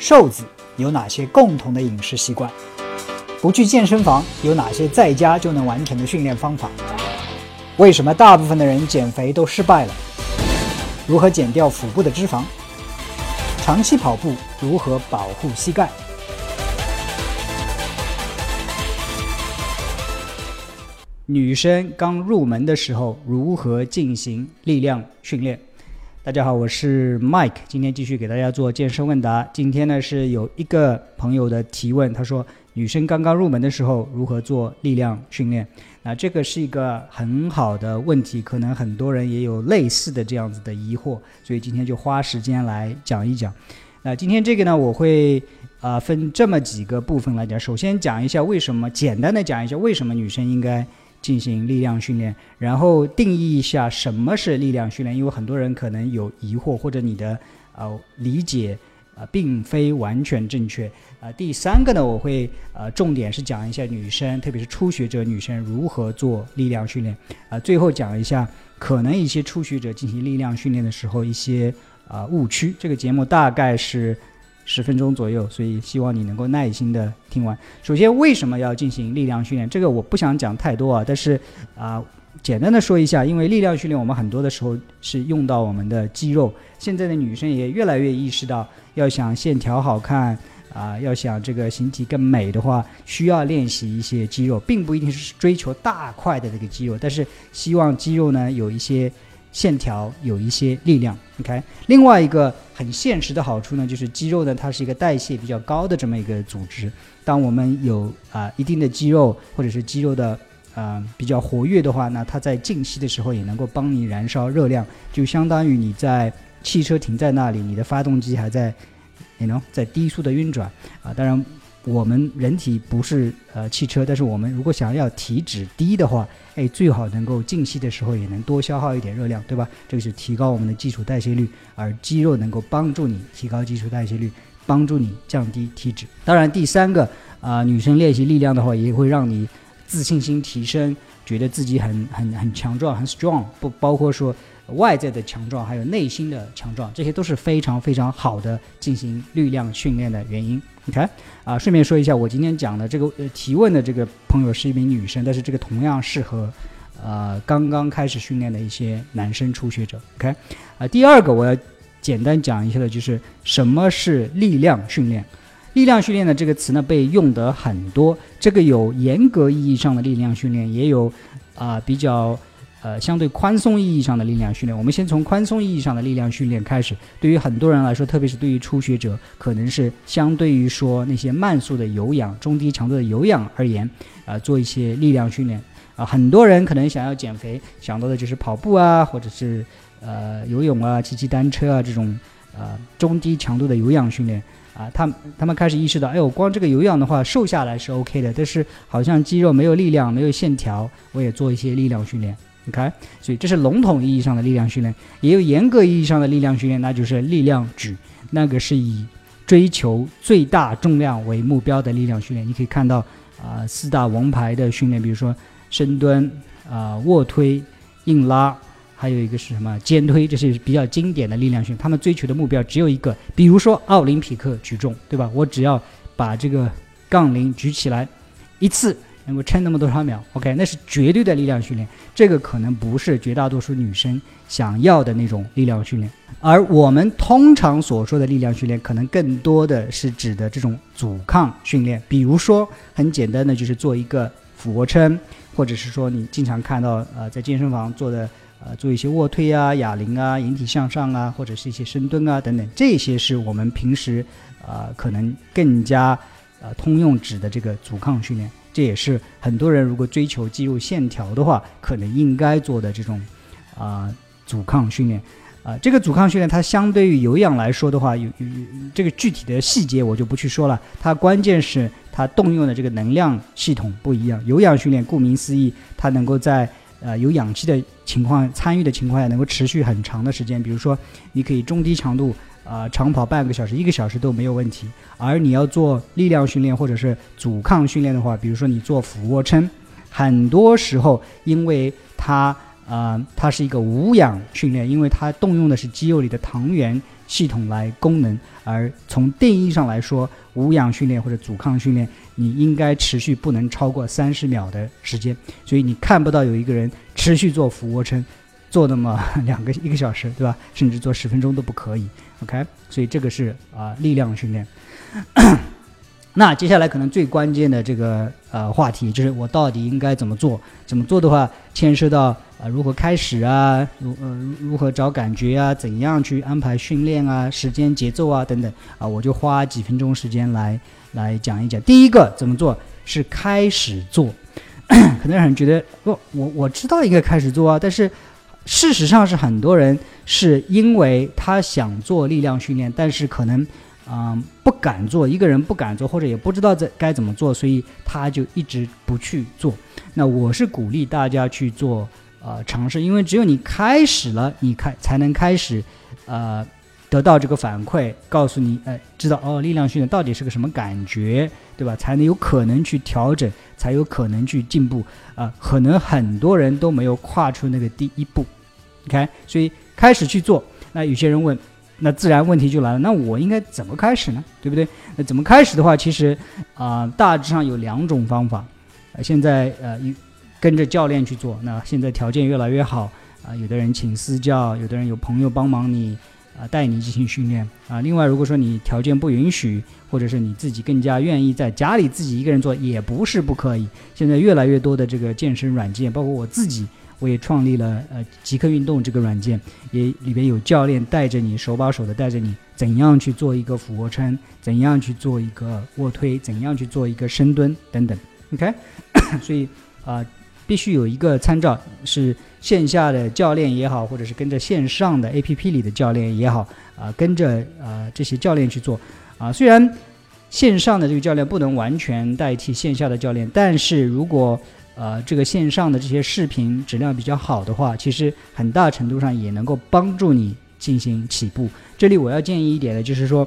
瘦子有哪些共同的饮食习惯？不去健身房有哪些在家就能完成的训练方法？为什么大部分的人减肥都失败了？如何减掉腹部的脂肪？长期跑步如何保护膝盖？女生刚入门的时候如何进行力量训练？大家好，我是 Mike，今天继续给大家做健身问答。今天呢是有一个朋友的提问，他说女生刚刚入门的时候如何做力量训练？那这个是一个很好的问题，可能很多人也有类似的这样子的疑惑，所以今天就花时间来讲一讲。那今天这个呢，我会啊分这么几个部分来讲。首先讲一下为什么，简单的讲一下为什么女生应该。进行力量训练，然后定义一下什么是力量训练，因为很多人可能有疑惑，或者你的呃理解呃并非完全正确呃。第三个呢，我会呃重点是讲一下女生，特别是初学者女生如何做力量训练呃。最后讲一下可能一些初学者进行力量训练的时候一些啊误区。这个节目大概是。十分钟左右，所以希望你能够耐心的听完。首先，为什么要进行力量训练？这个我不想讲太多啊，但是啊，简单的说一下，因为力量训练我们很多的时候是用到我们的肌肉。现在的女生也越来越意识到，要想线条好看啊，要想这个形体更美的话，需要练习一些肌肉，并不一定是追求大块的这个肌肉，但是希望肌肉呢有一些。线条有一些力量，OK。另外一个很现实的好处呢，就是肌肉呢，它是一个代谢比较高的这么一个组织。当我们有啊一定的肌肉或者是肌肉的啊比较活跃的话，那它在静息的时候也能够帮你燃烧热量，就相当于你在汽车停在那里，你的发动机还在，you know，在低速的运转啊。当然。我们人体不是呃汽车，但是我们如果想要体脂低的话，哎，最好能够静息的时候也能多消耗一点热量，对吧？这个是提高我们的基础代谢率，而肌肉能够帮助你提高基础代谢率，帮助你降低体脂。当然，第三个啊，女生练习力量的话，也会让你自信心提升，觉得自己很很很强壮，很 strong，不包括说。外在的强壮，还有内心的强壮，这些都是非常非常好的进行力量训练的原因。OK，啊，顺便说一下，我今天讲的这个呃提问的这个朋友是一名女生，但是这个同样适合，呃，刚刚开始训练的一些男生初学者。OK，啊，第二个我要简单讲一下的就是什么是力量训练。力量训练的这个词呢被用得很多，这个有严格意义上的力量训练，也有啊比较。呃，相对宽松意义上的力量训练，我们先从宽松意义上的力量训练开始。对于很多人来说，特别是对于初学者，可能是相对于说那些慢速的有氧、中低强度的有氧而言，啊，做一些力量训练。啊，很多人可能想要减肥，想到的就是跑步啊，或者是呃游泳啊、骑骑单车啊这种呃中低强度的有氧训练。啊，他他们开始意识到，哎呦，光这个有氧的话，瘦下来是 OK 的，但是好像肌肉没有力量，没有线条，我也做一些力量训练。OK，所以这是笼统意义上的力量训练，也有严格意义上的力量训练，那就是力量举，那个是以追求最大重量为目标的力量训练。你可以看到啊，四大王牌的训练，比如说深蹲啊、卧推、硬拉，还有一个是什么肩推，这是比较经典的力量训练。他们追求的目标只有一个，比如说奥林匹克举重，对吧？我只要把这个杠铃举起来一次。能够撑那么多少秒？OK，那是绝对的力量训练。这个可能不是绝大多数女生想要的那种力量训练。而我们通常所说的力量训练，可能更多的是指的这种阻抗训练。比如说，很简单的就是做一个俯卧撑，或者是说你经常看到呃在健身房做的呃做一些卧推啊、哑铃啊、引体向上啊，或者是一些深蹲啊等等，这些是我们平时啊可能更加呃通用指的这个阻抗训练。这也是很多人如果追求肌肉线条的话，可能应该做的这种啊阻抗训练啊。这个阻抗训练它相对于有氧来说的话，有有这个具体的细节我就不去说了。它关键是它动用的这个能量系统不一样。有氧训练顾名思义，它能够在呃有氧气的情况参与的情况下，能够持续很长的时间。比如说，你可以中低强度。啊，长跑半个小时、一个小时都没有问题。而你要做力量训练或者是阻抗训练的话，比如说你做俯卧撑，很多时候因为它啊，它是一个无氧训练，因为它动用的是肌肉里的糖原系统来功能。而从定义上来说，无氧训练或者阻抗训练，你应该持续不能超过三十秒的时间。所以你看不到有一个人持续做俯卧撑，做那么 两个一个小时，对吧？甚至做十分钟都不可以。OK，所以这个是啊力量训练。那接下来可能最关键的这个呃话题就是我到底应该怎么做？怎么做的话，牵涉到啊如何开始啊，如呃如何找感觉啊，怎样去安排训练啊，时间节奏啊等等啊，我就花几分钟时间来来讲一讲。第一个怎么做是开始做，可能有人觉得不，我我知道应该开始做啊，但是事实上是很多人是因为他想做力量训练，但是可能。嗯，不敢做，一个人不敢做，或者也不知道这该怎么做，所以他就一直不去做。那我是鼓励大家去做，呃，尝试，因为只有你开始了，你开才能开始，呃，得到这个反馈，告诉你，呃，知道哦，力量训练到底是个什么感觉，对吧？才能有可能去调整，才有可能去进步。啊，可能很多人都没有跨出那个第一步，OK，所以开始去做。那有些人问。那自然问题就来了，那我应该怎么开始呢？对不对？那怎么开始的话，其实啊，大致上有两种方法。呃，现在呃，跟着教练去做。那现在条件越来越好啊，有的人请私教，有的人有朋友帮忙你啊，带你进行训练啊。另外，如果说你条件不允许，或者是你自己更加愿意在家里自己一个人做，也不是不可以。现在越来越多的这个健身软件，包括我自己。我也创立了呃极客运动这个软件，也里边有教练带着你手把手的带着你怎样去做一个俯卧撑，怎样去做一个卧推，怎样去做一个深蹲等等。OK，所以啊必须有一个参照，是线下的教练也好，或者是跟着线上的 APP 里的教练也好啊，跟着啊这些教练去做啊。虽然线上的这个教练不能完全代替线下的教练，但是如果呃，这个线上的这些视频质量比较好的话，其实很大程度上也能够帮助你进行起步。这里我要建议一点的就是说，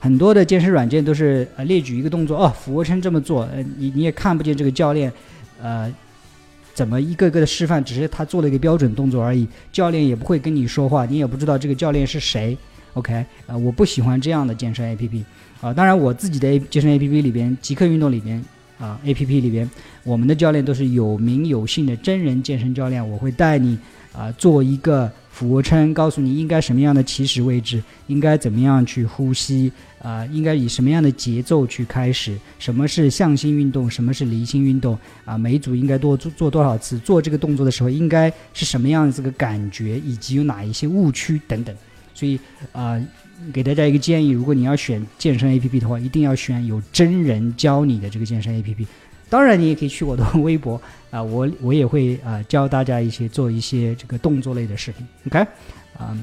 很多的健身软件都是呃列举一个动作哦，俯卧撑这么做，呃，你你也看不见这个教练，呃，怎么一个个的示范，只是他做了一个标准动作而已，教练也不会跟你说话，你也不知道这个教练是谁。OK，呃，我不喜欢这样的健身 APP 啊，当然我自己的 A 健身 APP 里边，极客运动里边。啊，A P P 里边，我们的教练都是有名有姓的真人健身教练。我会带你啊做一个俯卧撑，告诉你应该什么样的起始位置，应该怎么样去呼吸啊，应该以什么样的节奏去开始，什么是向心运动，什么是离心运动啊，每组应该多做做多少次，做这个动作的时候应该是什么样的这个感觉，以及有哪一些误区等等。所以啊。给大家一个建议：如果你要选健身 APP 的话，一定要选有真人教你的这个健身 APP。当然，你也可以去我的微博啊，我我也会啊教大家一些做一些这个动作类的视频。OK，啊，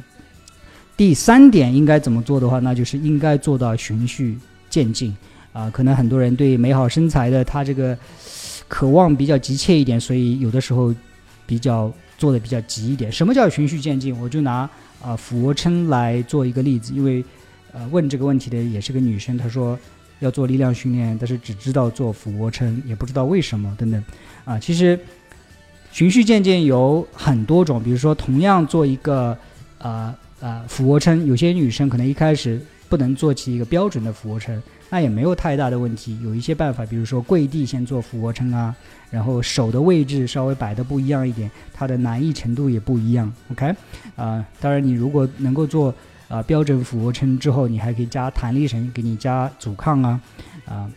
第三点应该怎么做的话，那就是应该做到循序渐进啊。可能很多人对美好身材的他这个渴望比较急切一点，所以有的时候比较做的比较急一点。什么叫循序渐进？我就拿。啊，俯卧撑来做一个例子，因为，呃，问这个问题的也是个女生，她说要做力量训练，但是只知道做俯卧撑，也不知道为什么等等。啊，其实循序渐进有很多种，比如说同样做一个，呃呃俯卧撑，有些女生可能一开始不能做起一个标准的俯卧撑。那也没有太大的问题，有一些办法，比如说跪地先做俯卧撑啊，然后手的位置稍微摆的不一样一点，它的难易程度也不一样。OK，啊，当然你如果能够做啊标准俯卧撑之后，你还可以加弹力绳，给你加阻抗啊，啊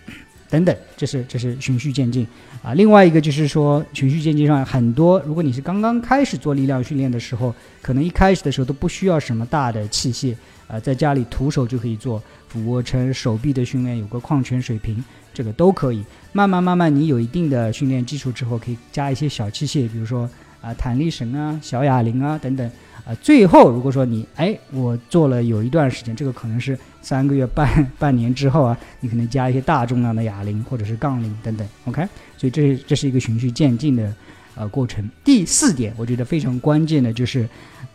等等，这是这是循序渐进啊。另外一个就是说循序渐进上很多，如果你是刚刚开始做力量训练的时候，可能一开始的时候都不需要什么大的器械啊，在家里徒手就可以做。俯卧撑、手臂的训练有个矿泉水瓶，这个都可以。慢慢慢慢，你有一定的训练基础之后，可以加一些小器械，比如说啊弹力绳啊、小哑铃啊等等。啊，最后如果说你哎，我做了有一段时间，这个可能是三个月、半 半年之后啊，你可能加一些大重量的哑铃或者是杠铃等等。OK，所以这这是一个循序渐进的呃过程。第四点，我觉得非常关键的就是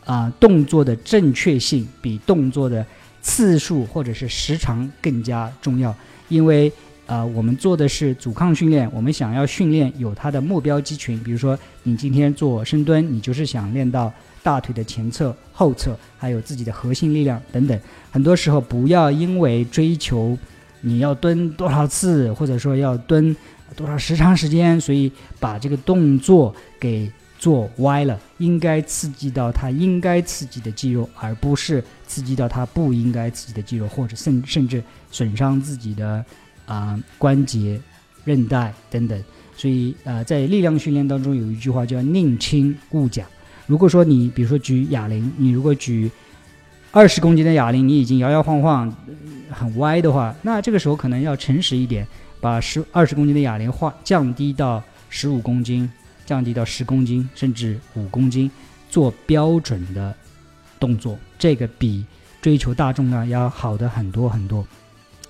啊动作的正确性比动作的。次数或者是时长更加重要，因为啊，我们做的是阻抗训练，我们想要训练有它的目标肌群，比如说你今天做深蹲，你就是想练到大腿的前侧、后侧，还有自己的核心力量等等。很多时候不要因为追求你要蹲多少次，或者说要蹲多少时长时间，所以把这个动作给。做歪了，应该刺激到它应该刺激的肌肉，而不是刺激到它不应该刺激的肌肉，或者甚甚至损伤自己的啊关节、韧带等等。所以呃，在力量训练当中有一句话叫“宁轻勿假”。如果说你比如说举哑铃，你如果举二十公斤的哑铃，你已经摇摇晃晃很歪的话，那这个时候可能要诚实一点，把十二十公斤的哑铃化降低到十五公斤。降低到十公斤甚至五公斤，做标准的动作，这个比追求大重量要好的很多很多。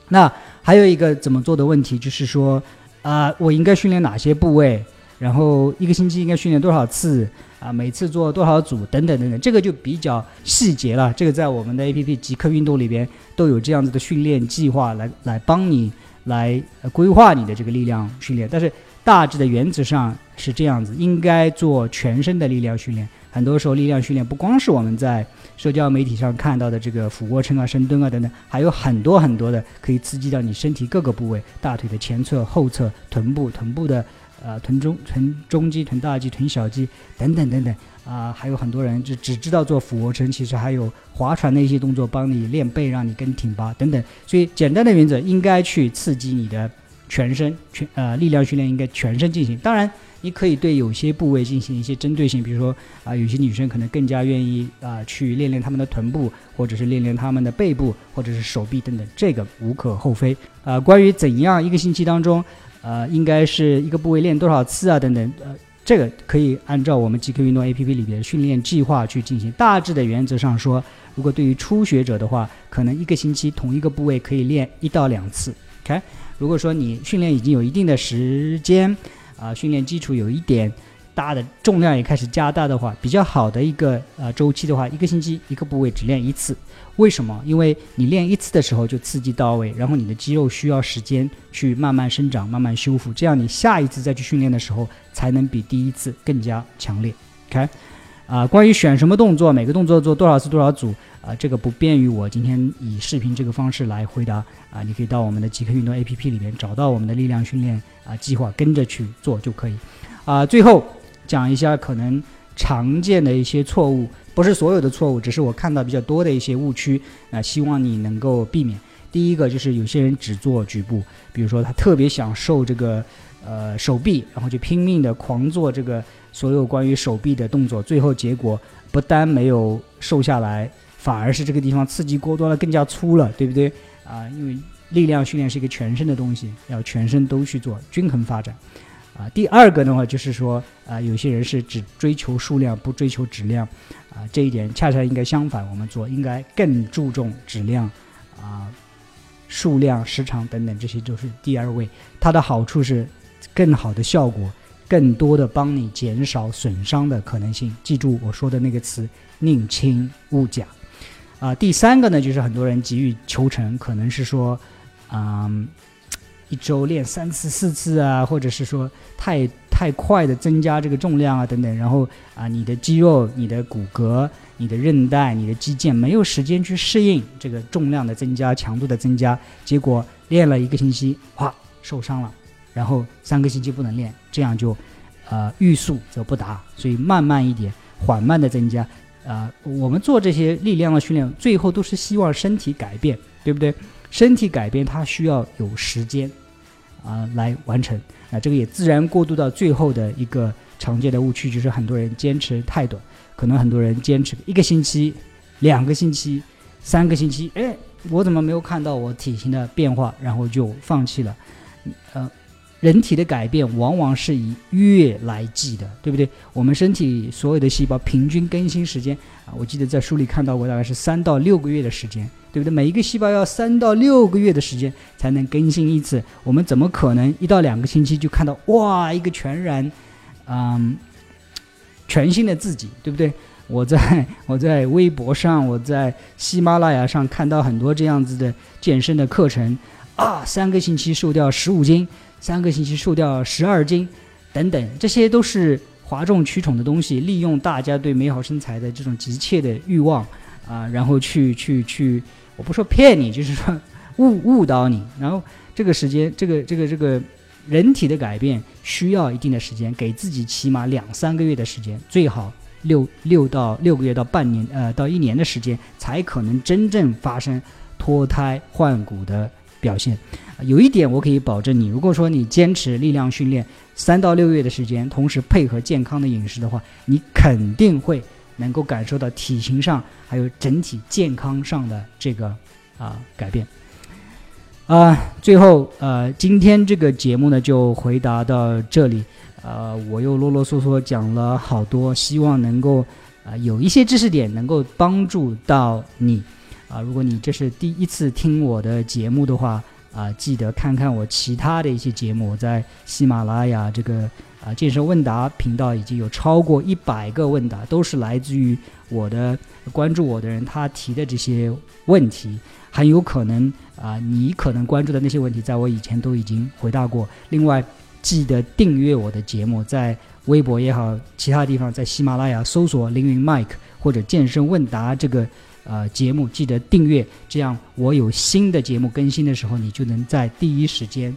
那还有一个怎么做的问题，就是说啊，我应该训练哪些部位？然后一个星期应该训练多少次？啊，每次做多少组？等等等等，这个就比较细节了。这个在我们的 A P P 极客运动里边都有这样子的训练计划来来帮你来规划你的这个力量训练，但是。大致的原则上是这样子，应该做全身的力量训练。很多时候，力量训练不光是我们在社交媒体上看到的这个俯卧撑啊、深蹲啊等等，还有很多很多的可以刺激到你身体各个部位：大腿的前侧、后侧、臀部、臀部的呃臀中、臀中肌、臀大肌、臀小肌等等等等啊。还有很多人就只知道做俯卧撑，其实还有划船的一些动作帮你练背，让你更挺拔等等。所以，简单的原则应该去刺激你的。全身全呃力量训练应该全身进行，当然你可以对有些部位进行一些针对性，比如说啊有些女生可能更加愿意啊去练练她们的臀部，或者是练练她们的背部，或者是手臂等等，这个无可厚非啊。关于怎样一个星期当中，呃应该是一个部位练多少次啊等等，呃这个可以按照我们 GQ 运动 APP 里边的训练计划去进行。大致的原则上说，如果对于初学者的话，可能一个星期同一个部位可以练一到两次，OK。如果说你训练已经有一定的时间，啊，训练基础有一点大的重量也开始加大的话，比较好的一个呃周期的话，一个星期一个部位只练一次。为什么？因为你练一次的时候就刺激到位，然后你的肌肉需要时间去慢慢生长、慢慢修复，这样你下一次再去训练的时候才能比第一次更加强烈。OK，啊，关于选什么动作，每个动作做多少次多少组。啊，这个不便于我今天以视频这个方式来回答啊，你可以到我们的极客运动 APP 里面找到我们的力量训练啊计划，跟着去做就可以。啊，最后讲一下可能常见的一些错误，不是所有的错误，只是我看到比较多的一些误区啊，希望你能够避免。第一个就是有些人只做局部，比如说他特别想瘦这个呃手臂，然后就拼命的狂做这个所有关于手臂的动作，最后结果不单没有瘦下来。反而是这个地方刺激过多了，更加粗了，对不对啊？因为力量训练是一个全身的东西，要全身都去做，均衡发展啊。第二个的话就是说啊，有些人是只追求数量，不追求质量啊。这一点恰恰应该相反，我们做应该更注重质量啊、数量、时长等等，这些都是第二位。它的好处是更好的效果，更多的帮你减少损伤的可能性。记住我说的那个词：宁轻勿假。啊，第三个呢，就是很多人急于求成，可能是说，嗯，一周练三次、四次啊，或者是说太太快的增加这个重量啊，等等，然后啊，你的肌肉、你的骨骼、你的韧带、你的肌腱没有时间去适应这个重量的增加、强度的增加，结果练了一个星期，哇，受伤了，然后三个星期不能练，这样就，呃，欲速则不达，所以慢慢一点，缓慢的增加。啊，我们做这些力量的训练，最后都是希望身体改变，对不对？身体改变它需要有时间啊来完成。啊，这个也自然过渡到最后的一个常见的误区，就是很多人坚持太短，可能很多人坚持一个星期、两个星期、三个星期，哎，我怎么没有看到我体型的变化，然后就放弃了，呃。人体的改变往往是以月来计的，对不对？我们身体所有的细胞平均更新时间啊，我记得在书里看到过，大概是三到六个月的时间，对不对？每一个细胞要三到六个月的时间才能更新一次，我们怎么可能一到两个星期就看到哇一个全然，嗯，全新的自己，对不对？我在我在微博上，我在喜马拉雅上看到很多这样子的健身的课程。啊，三个星期瘦掉十五斤，三个星期瘦掉十二斤，等等，这些都是哗众取宠的东西，利用大家对美好身材的这种急切的欲望啊，然后去去去，我不说骗你，就是说误误导你。然后这个时间，这个这个这个人体的改变需要一定的时间，给自己起码两三个月的时间，最好。六六到六个月到半年，呃，到一年的时间，才可能真正发生脱胎换骨的表现。有一点我可以保证你，如果说你坚持力量训练三到六个月的时间，同时配合健康的饮食的话，你肯定会能够感受到体型上还有整体健康上的这个啊改变。啊，最后呃，今天这个节目呢就回答到这里。呃，我又啰啰嗦嗦讲了好多，希望能够啊有一些知识点能够帮助到你啊。如果你这是第一次听我的节目的话啊，记得看看我其他的一些节目，在喜马拉雅这个啊健身问答频道已经有超过一百个问答，都是来自于我的关注我的人他提的这些问题，很有可能啊你可能关注的那些问题，在我以前都已经回答过。另外。记得订阅我的节目，在微博也好，其他地方，在喜马拉雅搜索“凌云 Mike” 或者“健身问答”这个呃节目，记得订阅，这样我有新的节目更新的时候，你就能在第一时间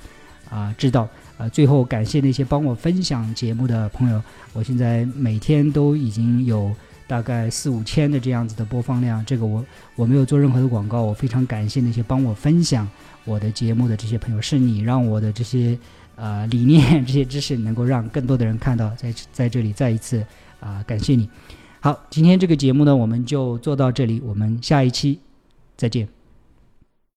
啊知道。呃，最后感谢那些帮我分享节目的朋友，我现在每天都已经有大概四五千的这样子的播放量，这个我我没有做任何的广告，我非常感谢那些帮我分享我的节目的这些朋友，是你让我的这些。呃，理念这些知识能够让更多的人看到，在在这里再一次啊，感谢你。好，今天这个节目呢，我们就做到这里，我们下一期再见。